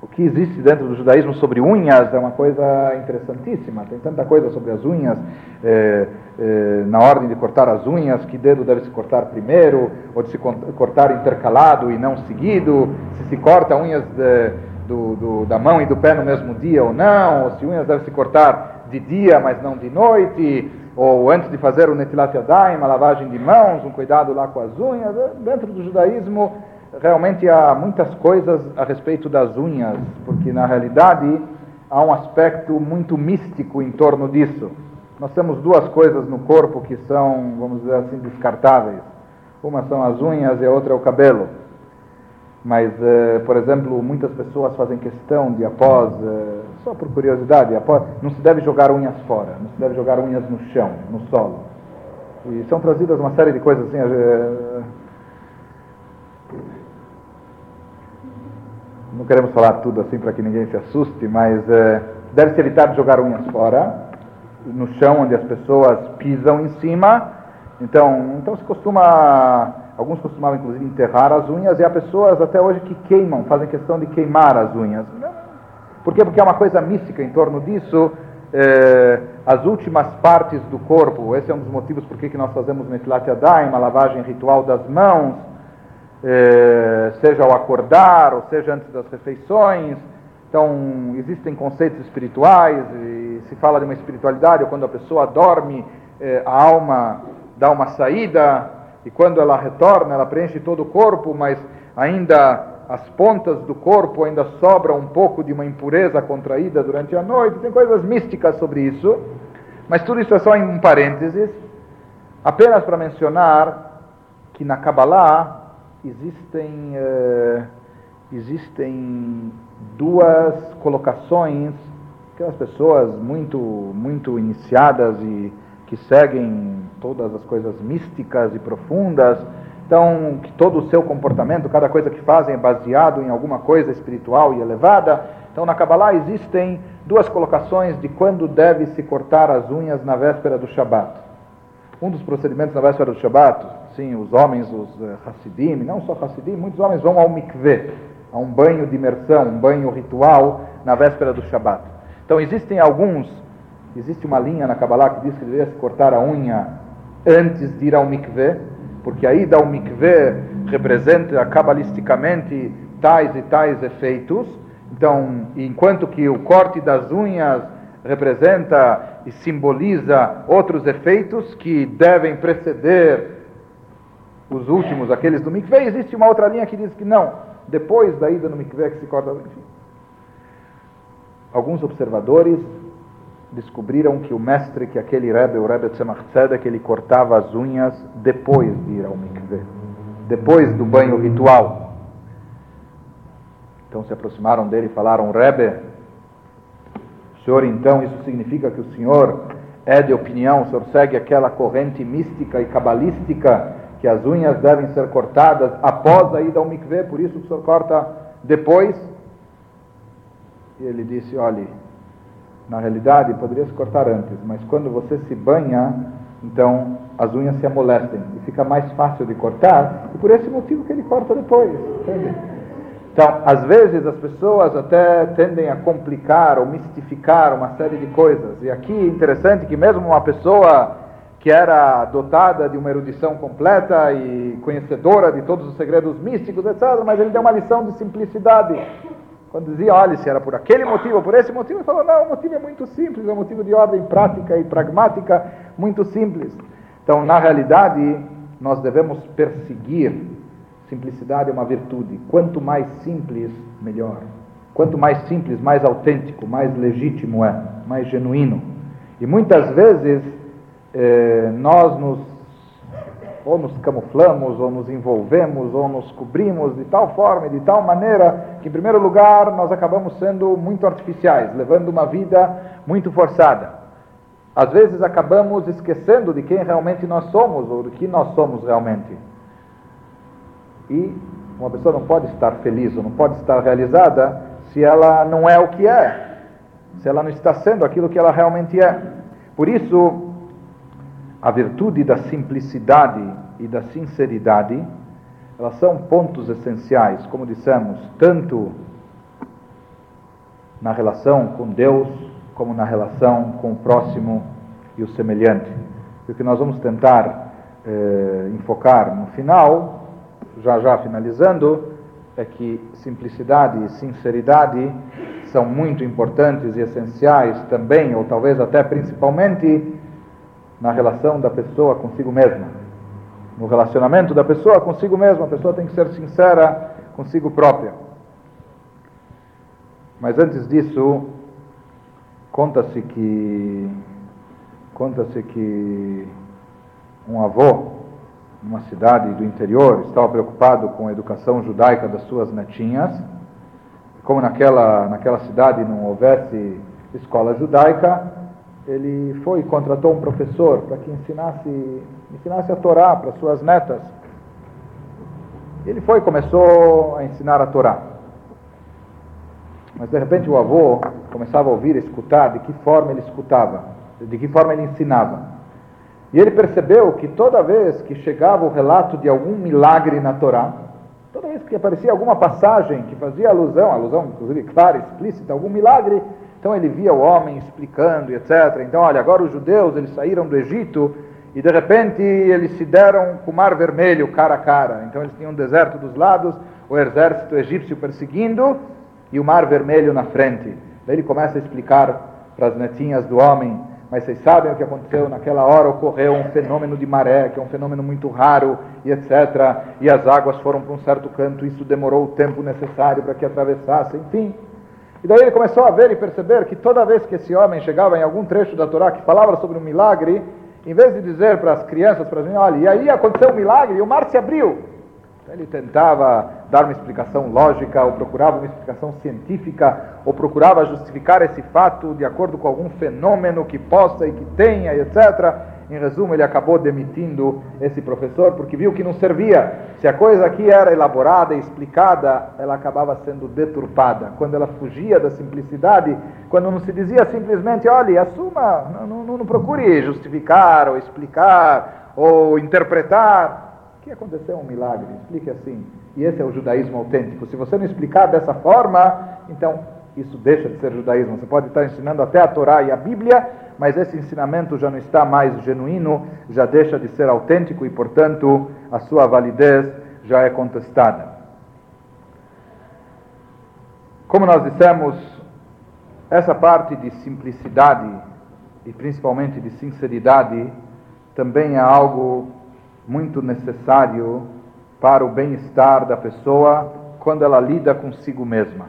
o que existe dentro do judaísmo sobre unhas é uma coisa interessantíssima. Tem tanta coisa sobre as unhas, é, é, na ordem de cortar as unhas, que dedo deve se cortar primeiro, ou de se cortar intercalado e não seguido, se se corta unhas de, do, do, da mão e do pé no mesmo dia ou não, ou se unhas deve se cortar de dia, mas não de noite, ou antes de fazer o netilat yadayim, a lavagem de mãos, um cuidado lá com as unhas. Dentro do judaísmo realmente há muitas coisas a respeito das unhas, porque na realidade há um aspecto muito místico em torno disso. Nós temos duas coisas no corpo que são, vamos dizer assim, descartáveis. Uma são as unhas e a outra é o cabelo. Mas, eh, por exemplo, muitas pessoas fazem questão de após, eh, só por curiosidade, após, não se deve jogar unhas fora, não se deve jogar unhas no chão, no solo. E são trazidas uma série de coisas assim. Eh, não queremos falar tudo assim para que ninguém se assuste, mas é, deve-se evitar de jogar unhas fora, no chão onde as pessoas pisam em cima. Então, então se costuma, alguns costumavam inclusive enterrar as unhas e há pessoas até hoje que queimam, fazem questão de queimar as unhas. Por quê? Porque há uma coisa mística em torno disso. É, as últimas partes do corpo, esse é um dos motivos por que nós fazemos Netilat Yadayim, a lavagem ritual das mãos, é, seja ao acordar, ou seja antes das refeições. Então, existem conceitos espirituais, e se fala de uma espiritualidade, ou quando a pessoa dorme, é, a alma dá uma saída, e quando ela retorna, ela preenche todo o corpo, mas ainda as pontas do corpo ainda sobra um pouco de uma impureza contraída durante a noite. Tem coisas místicas sobre isso, mas tudo isso é só em um parênteses, apenas para mencionar que na Kabbalah existem, uh, existem duas colocações que as pessoas muito, muito iniciadas e que seguem todas as coisas místicas e profundas, então que todo o seu comportamento, cada coisa que fazem é baseado em alguma coisa espiritual e elevada. Então na Kabbalah existem duas colocações de quando deve se cortar as unhas na véspera do Shabat. Um dos procedimentos na véspera do Shabat, sim, os homens, os uh, Hassidim, não só Hassidim, muitos homens vão ao mikveh, a um banho de imersão, um banho ritual na véspera do Shabat. Então existem alguns, existe uma linha na Kabbalah que diz que deveria se cortar a unha antes de ir ao mikveh, porque a ida ao mikveh representa cabalisticamente tais e tais efeitos. Então, enquanto que o corte das unhas representa e simboliza outros efeitos que devem preceder os últimos, aqueles do mikveh, existe uma outra linha que diz que não, depois da ida no mikveh que se corta, enfim. Alguns observadores descobriram que o mestre, que aquele Rebbe, o Rebbe Tzemach Tzedek, ele cortava as unhas depois de ir ao mikveh, depois do banho ritual. Então se aproximaram dele e falaram, Rebbe, senhor então, isso significa que o senhor é de opinião, o senhor segue aquela corrente mística e cabalística que as unhas devem ser cortadas após a ida ao mikveh, por isso o senhor corta depois? E ele disse, olhe, na realidade, poderia se cortar antes, mas quando você se banha, então as unhas se amolecem e fica mais fácil de cortar, e por esse motivo que ele corta depois. Entende? Então, às vezes as pessoas até tendem a complicar ou mistificar uma série de coisas. E aqui é interessante que mesmo uma pessoa que era dotada de uma erudição completa e conhecedora de todos os segredos místicos, etc., mas ele deu uma lição de simplicidade. Quando dizia, olha, se era por aquele motivo por esse motivo, ele falou, não, o motivo é muito simples, é um motivo de ordem prática e pragmática, muito simples. Então, na realidade, nós devemos perseguir. Simplicidade é uma virtude. Quanto mais simples, melhor. Quanto mais simples, mais autêntico, mais legítimo é, mais genuíno. E muitas vezes eh, nós nos ou nos camuflamos, ou nos envolvemos, ou nos cobrimos de tal forma e de tal maneira que, em primeiro lugar, nós acabamos sendo muito artificiais, levando uma vida muito forçada. Às vezes acabamos esquecendo de quem realmente nós somos, ou do que nós somos realmente. E uma pessoa não pode estar feliz, ou não pode estar realizada, se ela não é o que é, se ela não está sendo aquilo que ela realmente é. Por isso, a virtude da simplicidade e da sinceridade, elas são pontos essenciais, como dissemos, tanto na relação com Deus, como na relação com o próximo e o semelhante. E o que nós vamos tentar eh, enfocar no final, já já finalizando, é que simplicidade e sinceridade são muito importantes e essenciais também, ou talvez até principalmente, na relação da pessoa consigo mesma. No relacionamento da pessoa consigo mesma, a pessoa tem que ser sincera consigo própria. Mas antes disso, conta-se que conta-se que um avô numa cidade do interior estava preocupado com a educação judaica das suas netinhas. Como naquela naquela cidade não houvesse escola judaica, ele foi e contratou um professor para que ensinasse, ensinasse a Torá para suas netas. Ele foi e começou a ensinar a Torá. Mas de repente o avô começava a ouvir, a escutar de que forma ele escutava, de que forma ele ensinava. E ele percebeu que toda vez que chegava o relato de algum milagre na Torá, toda vez que aparecia alguma passagem que fazia alusão, alusão inclusive clara, explícita, algum milagre, então ele via o homem explicando etc. Então, olha, agora os judeus, eles saíram do Egito e de repente eles se deram com o Mar Vermelho cara a cara. Então eles tinham o deserto dos lados, o exército egípcio perseguindo e o Mar Vermelho na frente. Daí ele começa a explicar para as netinhas do homem, mas vocês sabem o que aconteceu naquela hora? Ocorreu um fenômeno de maré, que é um fenômeno muito raro, e etc. E as águas foram para um certo canto, isso demorou o tempo necessário para que atravessassem, enfim. E daí ele começou a ver e perceber que toda vez que esse homem chegava em algum trecho da Torá que falava sobre um milagre, em vez de dizer para as crianças, para as meninas, olha, e aí aconteceu um milagre e o mar se abriu. Então ele tentava dar uma explicação lógica, ou procurava uma explicação científica, ou procurava justificar esse fato de acordo com algum fenômeno que possa e que tenha, etc. Em resumo, ele acabou demitindo esse professor porque viu que não servia. Se a coisa aqui era elaborada e explicada, ela acabava sendo deturpada. Quando ela fugia da simplicidade, quando não se dizia simplesmente, olhe, assuma, não, não, não procure justificar ou explicar ou interpretar. O que aconteceu? Um milagre. Explique assim. E esse é o judaísmo autêntico. Se você não explicar dessa forma, então isso deixa de ser judaísmo. Você pode estar ensinando até a Torá e a Bíblia, mas esse ensinamento já não está mais genuíno, já deixa de ser autêntico e, portanto, a sua validez já é contestada. Como nós dissemos, essa parte de simplicidade e principalmente de sinceridade também é algo muito necessário para o bem-estar da pessoa quando ela lida consigo mesma.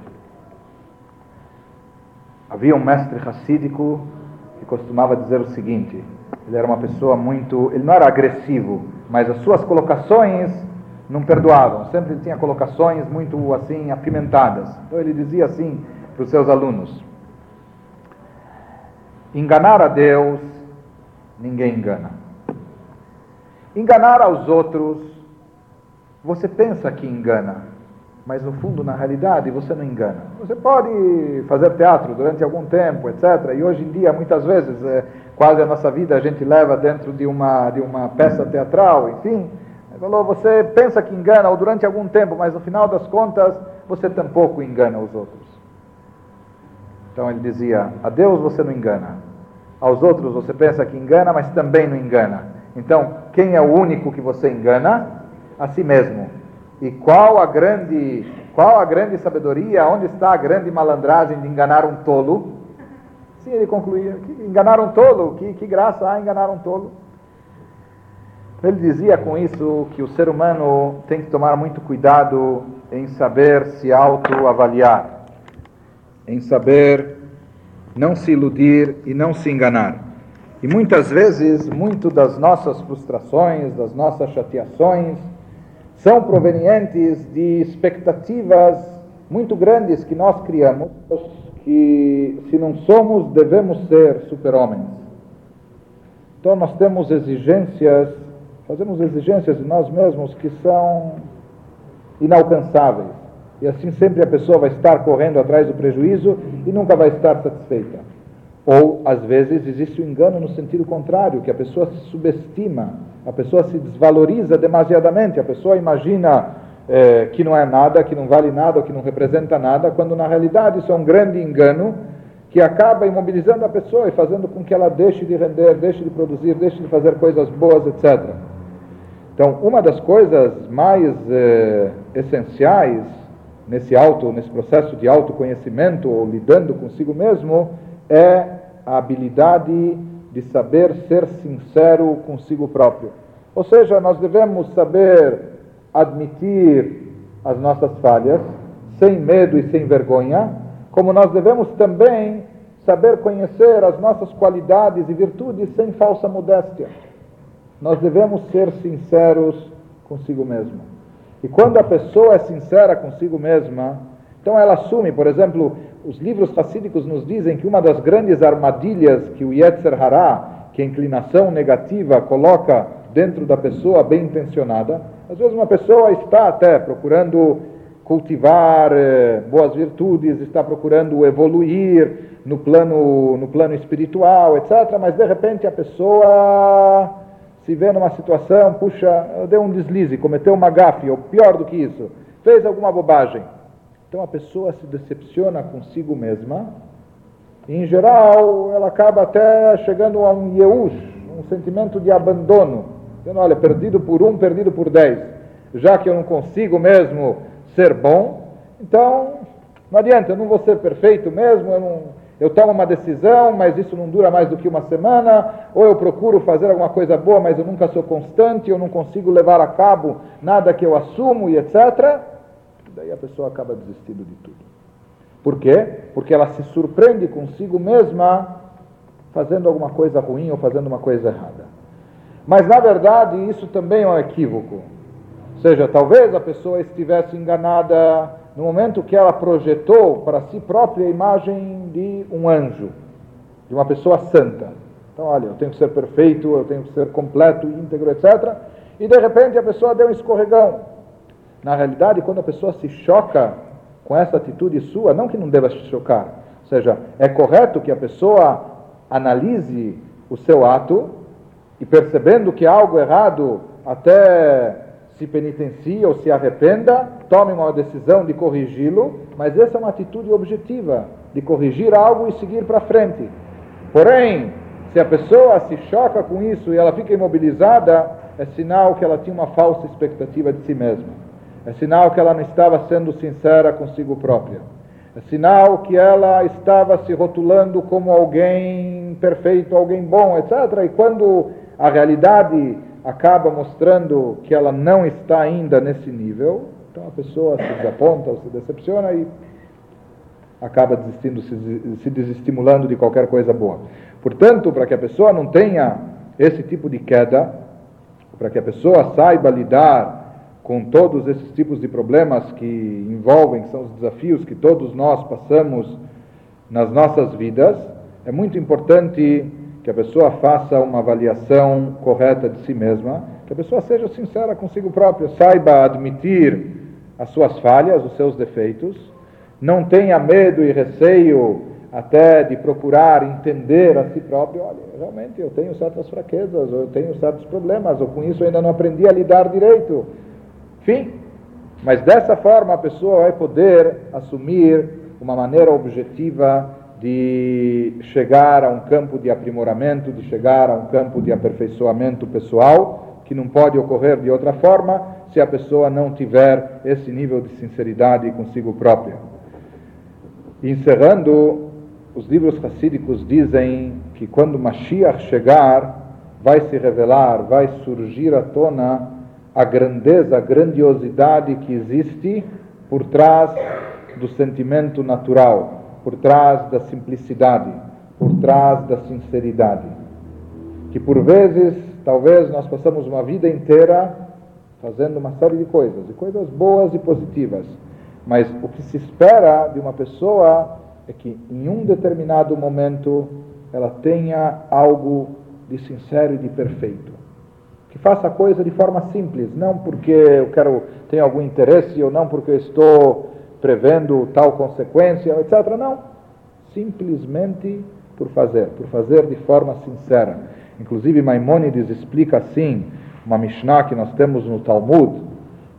Havia um mestre racídico que costumava dizer o seguinte: ele era uma pessoa muito. Ele não era agressivo, mas as suas colocações não perdoavam. Sempre ele tinha colocações muito assim apimentadas. Então ele dizia assim para os seus alunos: Enganar a Deus, ninguém engana. Enganar aos outros, você pensa que engana, mas no fundo, na realidade, você não engana. Você pode fazer teatro durante algum tempo, etc. E hoje em dia, muitas vezes, é, quase a nossa vida a gente leva dentro de uma, de uma peça teatral, enfim. Falou, você pensa que engana ou durante algum tempo, mas no final das contas, você tampouco engana os outros. Então ele dizia: a Deus você não engana, aos outros você pensa que engana, mas também não engana. Então, quem é o único que você engana? A si mesmo. E qual a grande, qual a grande sabedoria? Onde está a grande malandragem de enganar um tolo? Sim, ele concluía: enganar um tolo, que, que graça há enganar um tolo? Ele dizia com isso que o ser humano tem que tomar muito cuidado em saber se autoavaliar em saber não se iludir e não se enganar. E muitas vezes, muito das nossas frustrações, das nossas chateações, são provenientes de expectativas muito grandes que nós criamos, que se não somos, devemos ser super-homens. Então nós temos exigências, fazemos exigências de nós mesmos que são inalcançáveis. E assim sempre a pessoa vai estar correndo atrás do prejuízo e nunca vai estar satisfeita. Ou, às vezes, existe o um engano no sentido contrário, que a pessoa se subestima, a pessoa se desvaloriza demasiadamente, a pessoa imagina eh, que não é nada, que não vale nada, que não representa nada, quando na realidade isso é um grande engano que acaba imobilizando a pessoa e fazendo com que ela deixe de render, deixe de produzir, deixe de fazer coisas boas, etc. Então, uma das coisas mais eh, essenciais nesse auto, nesse processo de autoconhecimento ou lidando consigo mesmo, é a habilidade de saber ser sincero consigo próprio. Ou seja, nós devemos saber admitir as nossas falhas, sem medo e sem vergonha, como nós devemos também saber conhecer as nossas qualidades e virtudes sem falsa modéstia. Nós devemos ser sinceros consigo mesmo. E quando a pessoa é sincera consigo mesma, então ela assume, por exemplo, os livros facídicos nos dizem que uma das grandes armadilhas que o Yetzer Hará, que a inclinação negativa, coloca dentro da pessoa bem intencionada, às vezes uma pessoa está até procurando cultivar eh, boas virtudes, está procurando evoluir no plano, no plano espiritual, etc., mas de repente a pessoa se vê numa situação, puxa, deu um deslize, cometeu uma gafe, ou pior do que isso, fez alguma bobagem. Então a pessoa se decepciona consigo mesma, e em geral ela acaba até chegando a um yeush, um sentimento de abandono, dizendo, olha, perdido por um, perdido por dez, já que eu não consigo mesmo ser bom, então não adianta, eu não vou ser perfeito mesmo, eu não eu tomo uma decisão, mas isso não dura mais do que uma semana, ou eu procuro fazer alguma coisa boa, mas eu nunca sou constante, eu não consigo levar a cabo nada que eu assumo e etc. Daí a pessoa acaba desistindo de tudo. Por quê? Porque ela se surpreende consigo mesma fazendo alguma coisa ruim ou fazendo uma coisa errada. Mas na verdade isso também é um equívoco. Ou seja, talvez a pessoa estivesse enganada no momento que ela projetou para si própria a imagem de um anjo, de uma pessoa santa. Então, olha, eu tenho que ser perfeito, eu tenho que ser completo, íntegro, etc. E de repente a pessoa deu um escorregão. Na realidade, quando a pessoa se choca com essa atitude sua, não que não deva se chocar, ou seja, é correto que a pessoa analise o seu ato e percebendo que há algo errado, até se penitencie ou se arrependa, tome uma decisão de corrigi-lo, mas essa é uma atitude objetiva, de corrigir algo e seguir para frente. Porém, se a pessoa se choca com isso e ela fica imobilizada, é sinal que ela tinha uma falsa expectativa de si mesma. É sinal que ela não estava sendo sincera consigo própria. É sinal que ela estava se rotulando como alguém perfeito, alguém bom, etc. E quando a realidade acaba mostrando que ela não está ainda nesse nível, então a pessoa se desaponta ou se decepciona e acaba desistindo, se, se desestimulando de qualquer coisa boa. Portanto, para que a pessoa não tenha esse tipo de queda, para que a pessoa saiba lidar com todos esses tipos de problemas que envolvem, são os desafios que todos nós passamos nas nossas vidas, é muito importante que a pessoa faça uma avaliação correta de si mesma, que a pessoa seja sincera consigo própria, saiba admitir as suas falhas, os seus defeitos, não tenha medo e receio até de procurar entender a si próprio, olha, realmente eu tenho certas fraquezas, ou eu tenho certos problemas, ou com isso ainda não aprendi a lidar direito. Enfim, mas dessa forma a pessoa vai poder assumir uma maneira objetiva de chegar a um campo de aprimoramento, de chegar a um campo de aperfeiçoamento pessoal, que não pode ocorrer de outra forma se a pessoa não tiver esse nível de sinceridade consigo própria. Encerrando, os livros racídicos dizem que quando Mashiach chegar, vai se revelar, vai surgir à tona a grandeza, a grandiosidade que existe por trás do sentimento natural, por trás da simplicidade, por trás da sinceridade. Que por vezes, talvez nós passamos uma vida inteira fazendo uma série de coisas, e coisas boas e positivas mas o que se espera de uma pessoa é que em um determinado momento ela tenha algo de sincero e de perfeito. Que faça a coisa de forma simples, não porque eu quero ter algum interesse ou não porque eu estou prevendo tal consequência, etc. Não. Simplesmente por fazer, por fazer de forma sincera. Inclusive Maimônides explica assim, uma Mishnah que nós temos no Talmud,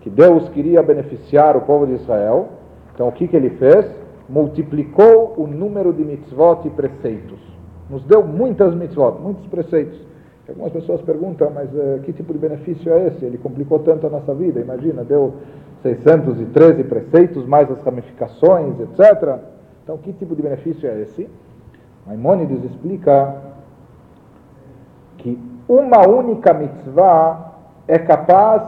que Deus queria beneficiar o povo de Israel, então o que, que ele fez? Multiplicou o número de mitzvot e preceitos. Nos deu muitas mitzvot, muitos preceitos. Algumas pessoas perguntam, mas uh, que tipo de benefício é esse? Ele complicou tanto a nossa vida, imagina, deu 613 preceitos, mais as ramificações, etc. Então, que tipo de benefício é esse? Maimônides explica que uma única mitzvah é capaz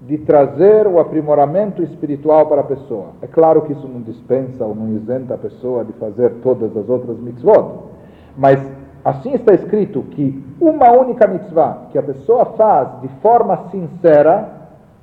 de trazer o aprimoramento espiritual para a pessoa. É claro que isso não dispensa ou não isenta a pessoa de fazer todas as outras mitzvot, mas assim está escrito que uma única mitzvah que a pessoa faz de forma sincera,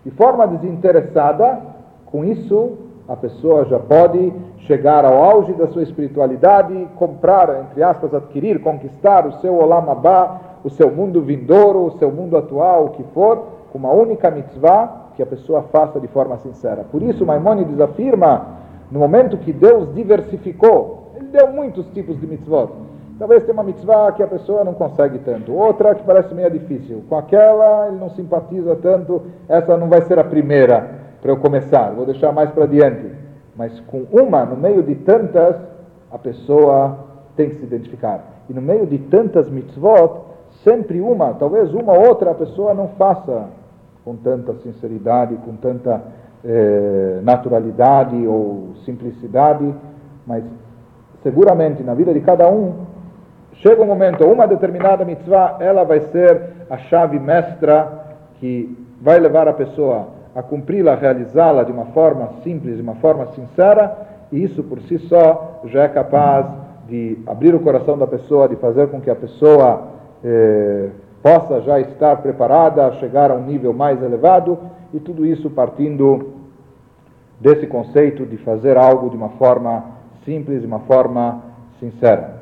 de forma desinteressada, com isso a pessoa já pode chegar ao auge da sua espiritualidade, comprar, entre aspas, adquirir, conquistar o seu olam abá, o seu mundo vindouro, o seu mundo atual, o que for, com uma única mitzvah que a pessoa faça de forma sincera. Por isso, Maimonides afirma, no momento que Deus diversificou, ele deu muitos tipos de mitzvot. Talvez tenha uma mitzvah que a pessoa não consegue tanto, outra que parece meio difícil. Com aquela ele não simpatiza tanto, essa não vai ser a primeira para eu começar, vou deixar mais para diante. Mas com uma, no meio de tantas, a pessoa tem que se identificar. E no meio de tantas mitzvot, sempre uma, talvez uma outra a pessoa não faça com tanta sinceridade, com tanta eh, naturalidade ou simplicidade, mas seguramente na vida de cada um chega um momento, uma determinada mitzvah, ela vai ser a chave mestra que vai levar a pessoa a cumpri-la, a realizá-la de uma forma simples, de uma forma sincera, e isso por si só já é capaz de abrir o coração da pessoa, de fazer com que a pessoa eh, possa já estar preparada a chegar a um nível mais elevado, e tudo isso partindo desse conceito de fazer algo de uma forma simples, de uma forma sincera.